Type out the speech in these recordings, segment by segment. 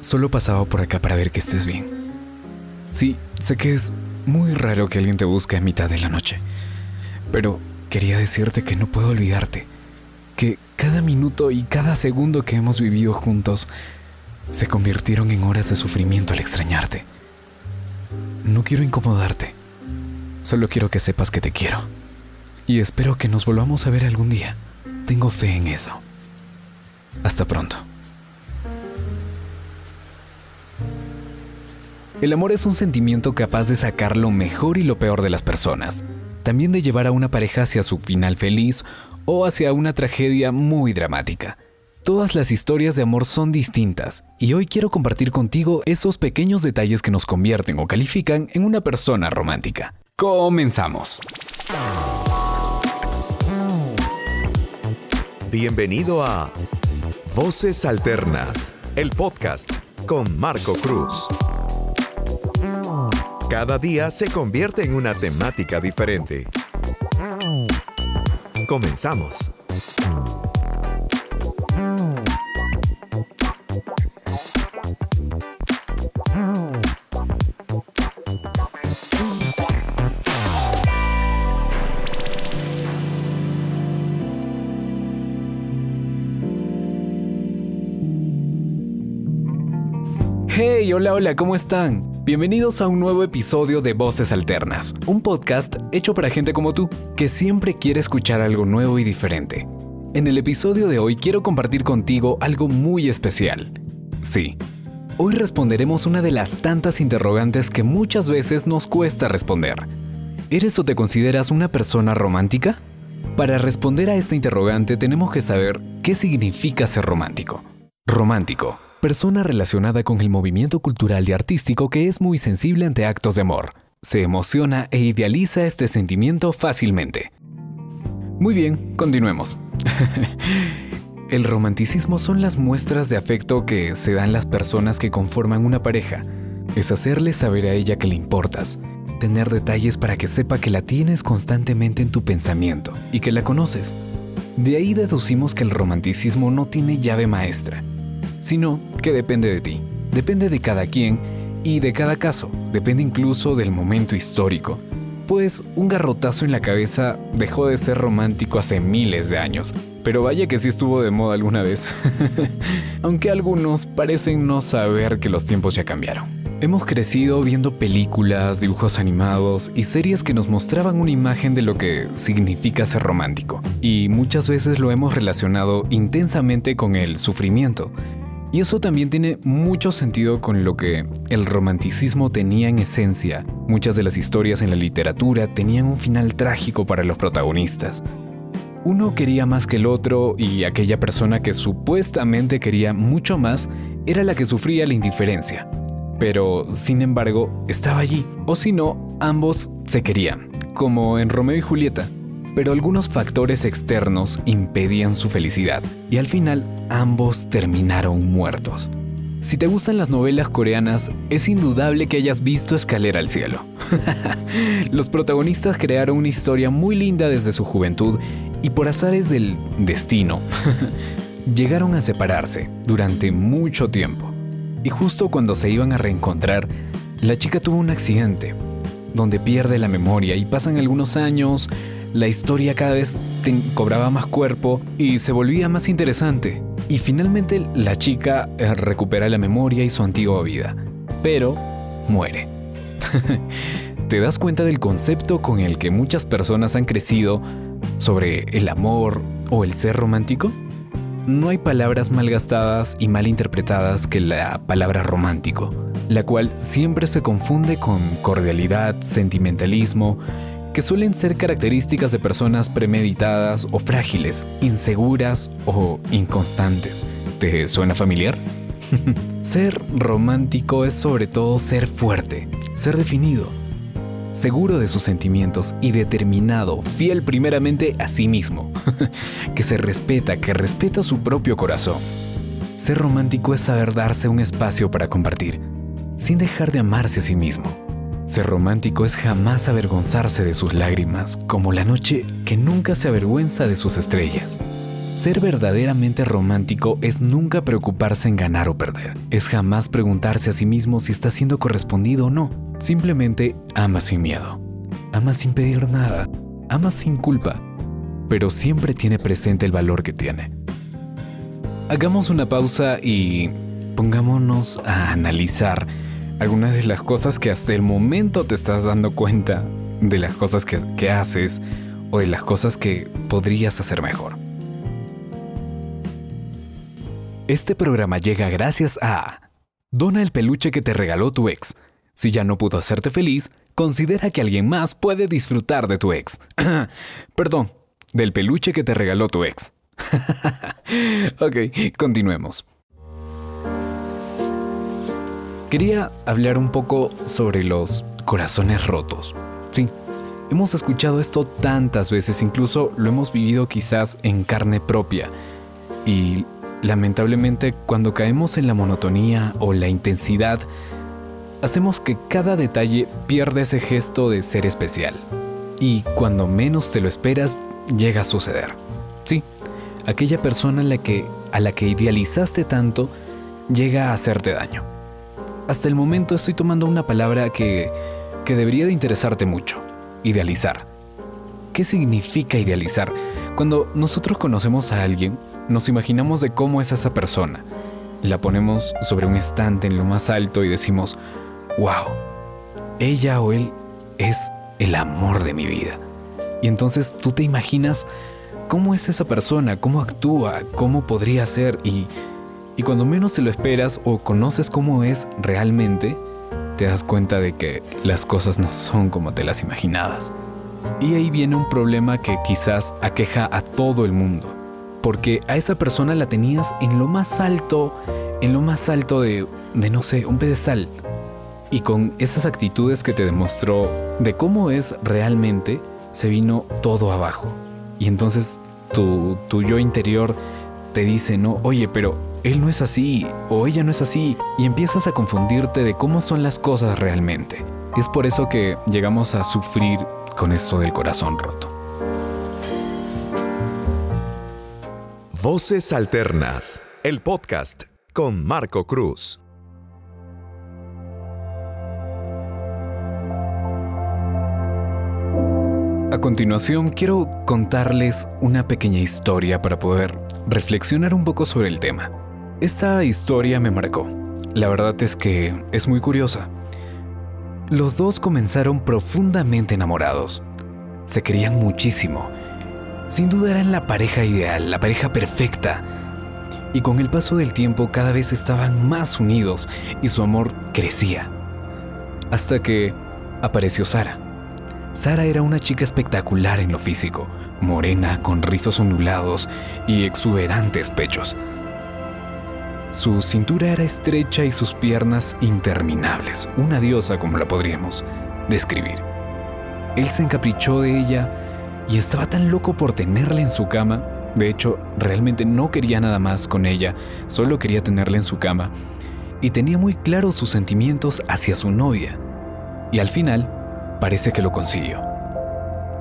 Solo pasaba por acá para ver que estés bien. Sí, sé que es muy raro que alguien te busque a mitad de la noche, pero quería decirte que no puedo olvidarte, que cada minuto y cada segundo que hemos vivido juntos se convirtieron en horas de sufrimiento al extrañarte. No quiero incomodarte, solo quiero que sepas que te quiero y espero que nos volvamos a ver algún día. Tengo fe en eso. Hasta pronto. El amor es un sentimiento capaz de sacar lo mejor y lo peor de las personas, también de llevar a una pareja hacia su final feliz o hacia una tragedia muy dramática. Todas las historias de amor son distintas y hoy quiero compartir contigo esos pequeños detalles que nos convierten o califican en una persona romántica. Comenzamos. Bienvenido a Voces Alternas, el podcast con Marco Cruz. Cada día se convierte en una temática diferente. Comenzamos. Hey, hola, hola, ¿cómo están? Bienvenidos a un nuevo episodio de Voces Alternas, un podcast hecho para gente como tú, que siempre quiere escuchar algo nuevo y diferente. En el episodio de hoy quiero compartir contigo algo muy especial. Sí, hoy responderemos una de las tantas interrogantes que muchas veces nos cuesta responder. ¿Eres o te consideras una persona romántica? Para responder a esta interrogante tenemos que saber qué significa ser romántico. Romántico persona relacionada con el movimiento cultural y artístico que es muy sensible ante actos de amor. Se emociona e idealiza este sentimiento fácilmente. Muy bien, continuemos. el romanticismo son las muestras de afecto que se dan las personas que conforman una pareja. Es hacerle saber a ella que le importas, tener detalles para que sepa que la tienes constantemente en tu pensamiento y que la conoces. De ahí deducimos que el romanticismo no tiene llave maestra sino que depende de ti, depende de cada quien y de cada caso, depende incluso del momento histórico. Pues un garrotazo en la cabeza dejó de ser romántico hace miles de años, pero vaya que sí estuvo de moda alguna vez. Aunque algunos parecen no saber que los tiempos ya cambiaron. Hemos crecido viendo películas, dibujos animados y series que nos mostraban una imagen de lo que significa ser romántico, y muchas veces lo hemos relacionado intensamente con el sufrimiento, y eso también tiene mucho sentido con lo que el romanticismo tenía en esencia. Muchas de las historias en la literatura tenían un final trágico para los protagonistas. Uno quería más que el otro y aquella persona que supuestamente quería mucho más era la que sufría la indiferencia. Pero, sin embargo, estaba allí. O si no, ambos se querían, como en Romeo y Julieta pero algunos factores externos impedían su felicidad y al final ambos terminaron muertos. Si te gustan las novelas coreanas, es indudable que hayas visto Escalera al Cielo. Los protagonistas crearon una historia muy linda desde su juventud y por azares del destino, llegaron a separarse durante mucho tiempo. Y justo cuando se iban a reencontrar, la chica tuvo un accidente, donde pierde la memoria y pasan algunos años, la historia cada vez cobraba más cuerpo y se volvía más interesante. Y finalmente la chica eh, recupera la memoria y su antigua vida, pero muere. ¿Te das cuenta del concepto con el que muchas personas han crecido sobre el amor o el ser romántico? No hay palabras mal gastadas y mal interpretadas que la palabra romántico, la cual siempre se confunde con cordialidad, sentimentalismo que suelen ser características de personas premeditadas o frágiles, inseguras o inconstantes. ¿Te suena familiar? ser romántico es sobre todo ser fuerte, ser definido, seguro de sus sentimientos y determinado, fiel primeramente a sí mismo, que se respeta, que respeta su propio corazón. Ser romántico es saber darse un espacio para compartir, sin dejar de amarse a sí mismo ser romántico es jamás avergonzarse de sus lágrimas, como la noche que nunca se avergüenza de sus estrellas. Ser verdaderamente romántico es nunca preocuparse en ganar o perder. Es jamás preguntarse a sí mismo si está siendo correspondido o no. Simplemente ama sin miedo. Ama sin pedir nada. Ama sin culpa. Pero siempre tiene presente el valor que tiene. Hagamos una pausa y pongámonos a analizar algunas de las cosas que hasta el momento te estás dando cuenta de las cosas que, que haces o de las cosas que podrías hacer mejor. Este programa llega gracias a Dona el peluche que te regaló tu ex. Si ya no pudo hacerte feliz, considera que alguien más puede disfrutar de tu ex. Perdón, del peluche que te regaló tu ex. ok, continuemos. Quería hablar un poco sobre los corazones rotos. Sí, hemos escuchado esto tantas veces, incluso lo hemos vivido quizás en carne propia. Y Lamentablemente, cuando caemos en la monotonía o la intensidad, hacemos que cada detalle pierda ese gesto de ser especial. Y cuando menos te lo esperas, llega a suceder. Sí, aquella persona a la que, a la que idealizaste tanto llega a hacerte daño. Hasta el momento estoy tomando una palabra que, que debería de interesarte mucho. Idealizar. ¿Qué significa idealizar? Cuando nosotros conocemos a alguien, nos imaginamos de cómo es esa persona. La ponemos sobre un estante en lo más alto y decimos, wow, ella o él es el amor de mi vida. Y entonces tú te imaginas cómo es esa persona, cómo actúa, cómo podría ser y, y cuando menos te lo esperas o conoces cómo es realmente, te das cuenta de que las cosas no son como te las imaginabas. Y ahí viene un problema que quizás aqueja a todo el mundo porque a esa persona la tenías en lo más alto, en lo más alto de, de no sé, un pedestal. Y con esas actitudes que te demostró de cómo es realmente, se vino todo abajo. Y entonces tu, tu yo interior te dice, no, oye, pero él no es así o ella no es así. Y empiezas a confundirte de cómo son las cosas realmente. Es por eso que llegamos a sufrir con esto del corazón roto. Voces Alternas, el podcast con Marco Cruz. A continuación quiero contarles una pequeña historia para poder reflexionar un poco sobre el tema. Esta historia me marcó. La verdad es que es muy curiosa. Los dos comenzaron profundamente enamorados. Se querían muchísimo sin duda eran la pareja ideal, la pareja perfecta. Y con el paso del tiempo cada vez estaban más unidos y su amor crecía. Hasta que apareció Sara. Sara era una chica espectacular en lo físico, morena, con rizos ondulados y exuberantes pechos. Su cintura era estrecha y sus piernas interminables, una diosa como la podríamos describir. Él se encaprichó de ella y estaba tan loco por tenerla en su cama. De hecho, realmente no quería nada más con ella, solo quería tenerla en su cama. Y tenía muy claros sus sentimientos hacia su novia. Y al final, parece que lo consiguió.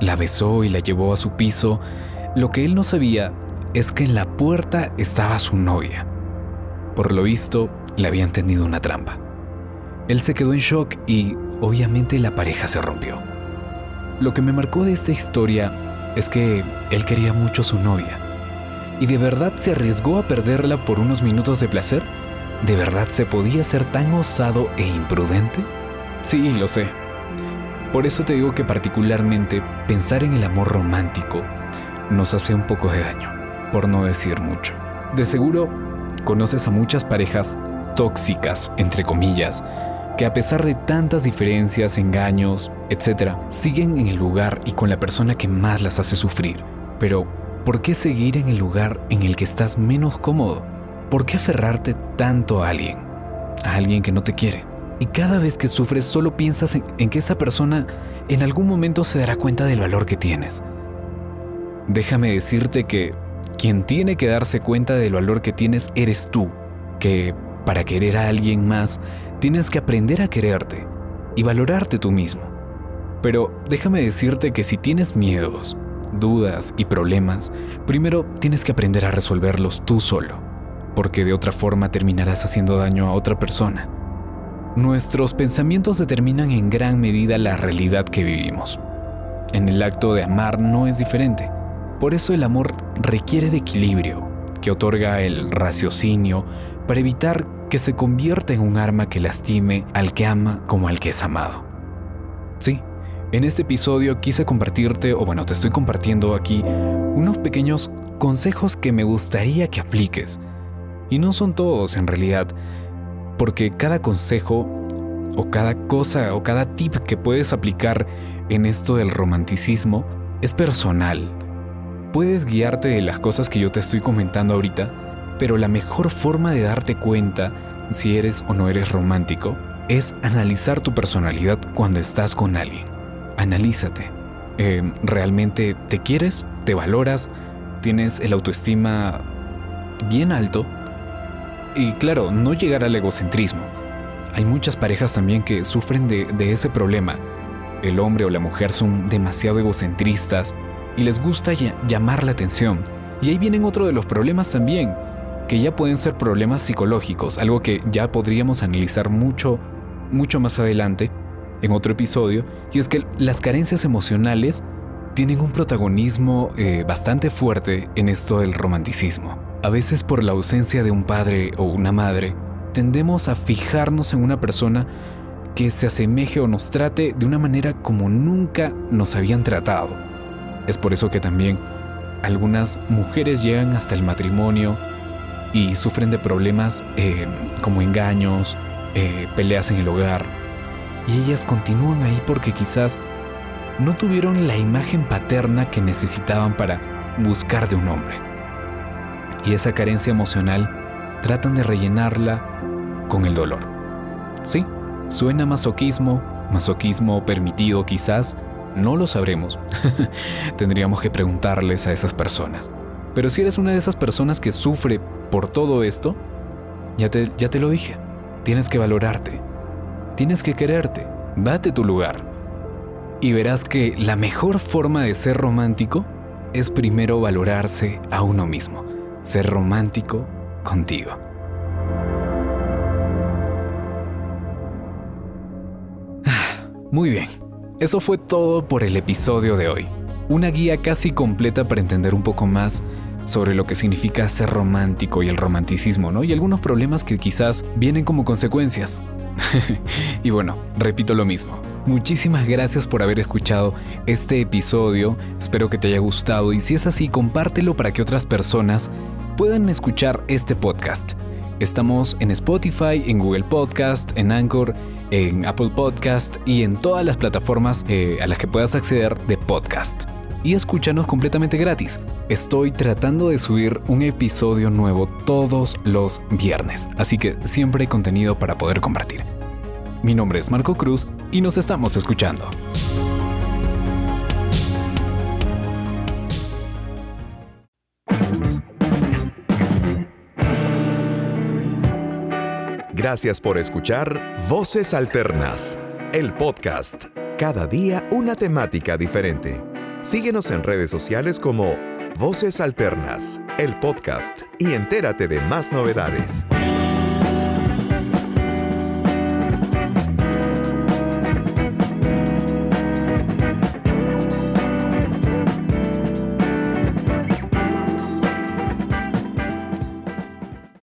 La besó y la llevó a su piso. Lo que él no sabía es que en la puerta estaba su novia. Por lo visto, le habían tendido una trampa. Él se quedó en shock y obviamente la pareja se rompió. Lo que me marcó de esta historia es que él quería mucho a su novia. ¿Y de verdad se arriesgó a perderla por unos minutos de placer? ¿De verdad se podía ser tan osado e imprudente? Sí, lo sé. Por eso te digo que particularmente pensar en el amor romántico nos hace un poco de daño, por no decir mucho. De seguro, conoces a muchas parejas tóxicas, entre comillas, que a pesar de tantas diferencias, engaños, etc., siguen en el lugar y con la persona que más las hace sufrir. Pero, ¿por qué seguir en el lugar en el que estás menos cómodo? ¿Por qué aferrarte tanto a alguien? A alguien que no te quiere. Y cada vez que sufres solo piensas en, en que esa persona en algún momento se dará cuenta del valor que tienes. Déjame decirte que quien tiene que darse cuenta del valor que tienes eres tú, que para querer a alguien más tienes que aprender a quererte y valorarte tú mismo. Pero déjame decirte que si tienes miedos, dudas y problemas, primero tienes que aprender a resolverlos tú solo, porque de otra forma terminarás haciendo daño a otra persona. Nuestros pensamientos determinan en gran medida la realidad que vivimos. En el acto de amar no es diferente. Por eso el amor requiere de equilibrio, que otorga el raciocinio para evitar que se convierta en un arma que lastime al que ama como al que es amado. Sí, en este episodio quise compartirte, o bueno, te estoy compartiendo aquí, unos pequeños consejos que me gustaría que apliques. Y no son todos en realidad, porque cada consejo o cada cosa o cada tip que puedes aplicar en esto del romanticismo es personal. Puedes guiarte de las cosas que yo te estoy comentando ahorita, pero la mejor forma de darte cuenta si eres o no eres romántico es analizar tu personalidad cuando estás con alguien. Analízate. Eh, ¿Realmente te quieres? ¿Te valoras? ¿Tienes el autoestima bien alto? Y claro, no llegar al egocentrismo. Hay muchas parejas también que sufren de, ese problema. El hombre o la mujer son demasiado egocentristas y les gusta llamar la atención. Y ahí vienen otro de los problemas también, que ya pueden ser problemas psicológicos, algo que ya podríamos analizar mucho, mucho más adelante en otro episodio, y es que las carencias emocionales tienen un protagonismo eh, bastante fuerte en esto del romanticismo. A veces por la ausencia de un padre o una madre, tendemos a fijarnos en una persona que se asemeje o nos trate de una manera como nunca nos habían tratado. Es por eso que también algunas mujeres llegan hasta el matrimonio y sufren de problemas eh, como engaños, eh, peleas en el hogar. Y ellas continúan ahí porque quizás no tuvieron la imagen paterna que necesitaban para buscar de un hombre y esa carencia emocional tratan de rellenarla con el dolor. Sí, suena masoquismo, masoquismo permitido quizás, no lo sabremos. Tendríamos que preguntarles a esas personas. Pero si eres una de esas personas que sufre por todo esto, ya te, ya te lo dije, tienes que valorarte, tienes que quererte, date tu lugar. Y verás que la mejor forma de ser romántico es primero valorarse a uno mismo ser romántico contigo. Muy bien, eso fue todo por el episodio de hoy. Una guía casi completa para entender un poco más sobre lo que significa ser romántico y el romanticismo, ¿no? Y algunos problemas que quizás vienen como consecuencias. y bueno, repito lo mismo. Muchísimas gracias por haber escuchado este episodio, espero que te haya gustado y si es así, compártelo para que otras personas puedan escuchar este podcast. Estamos en Spotify, en Google Podcast, en Anchor, en Apple Podcast y en todas las plataformas eh, a las que puedas acceder de podcast. Y escúchanos completamente gratis. Estoy tratando de subir un episodio nuevo todos los viernes, así que siempre hay contenido para poder compartir. Mi nombre es Marco Cruz y nos estamos escuchando. Gracias por escuchar Voces Alternas, el podcast. Cada día una temática diferente. Síguenos en redes sociales como Voces Alternas, el podcast, y entérate de más novedades.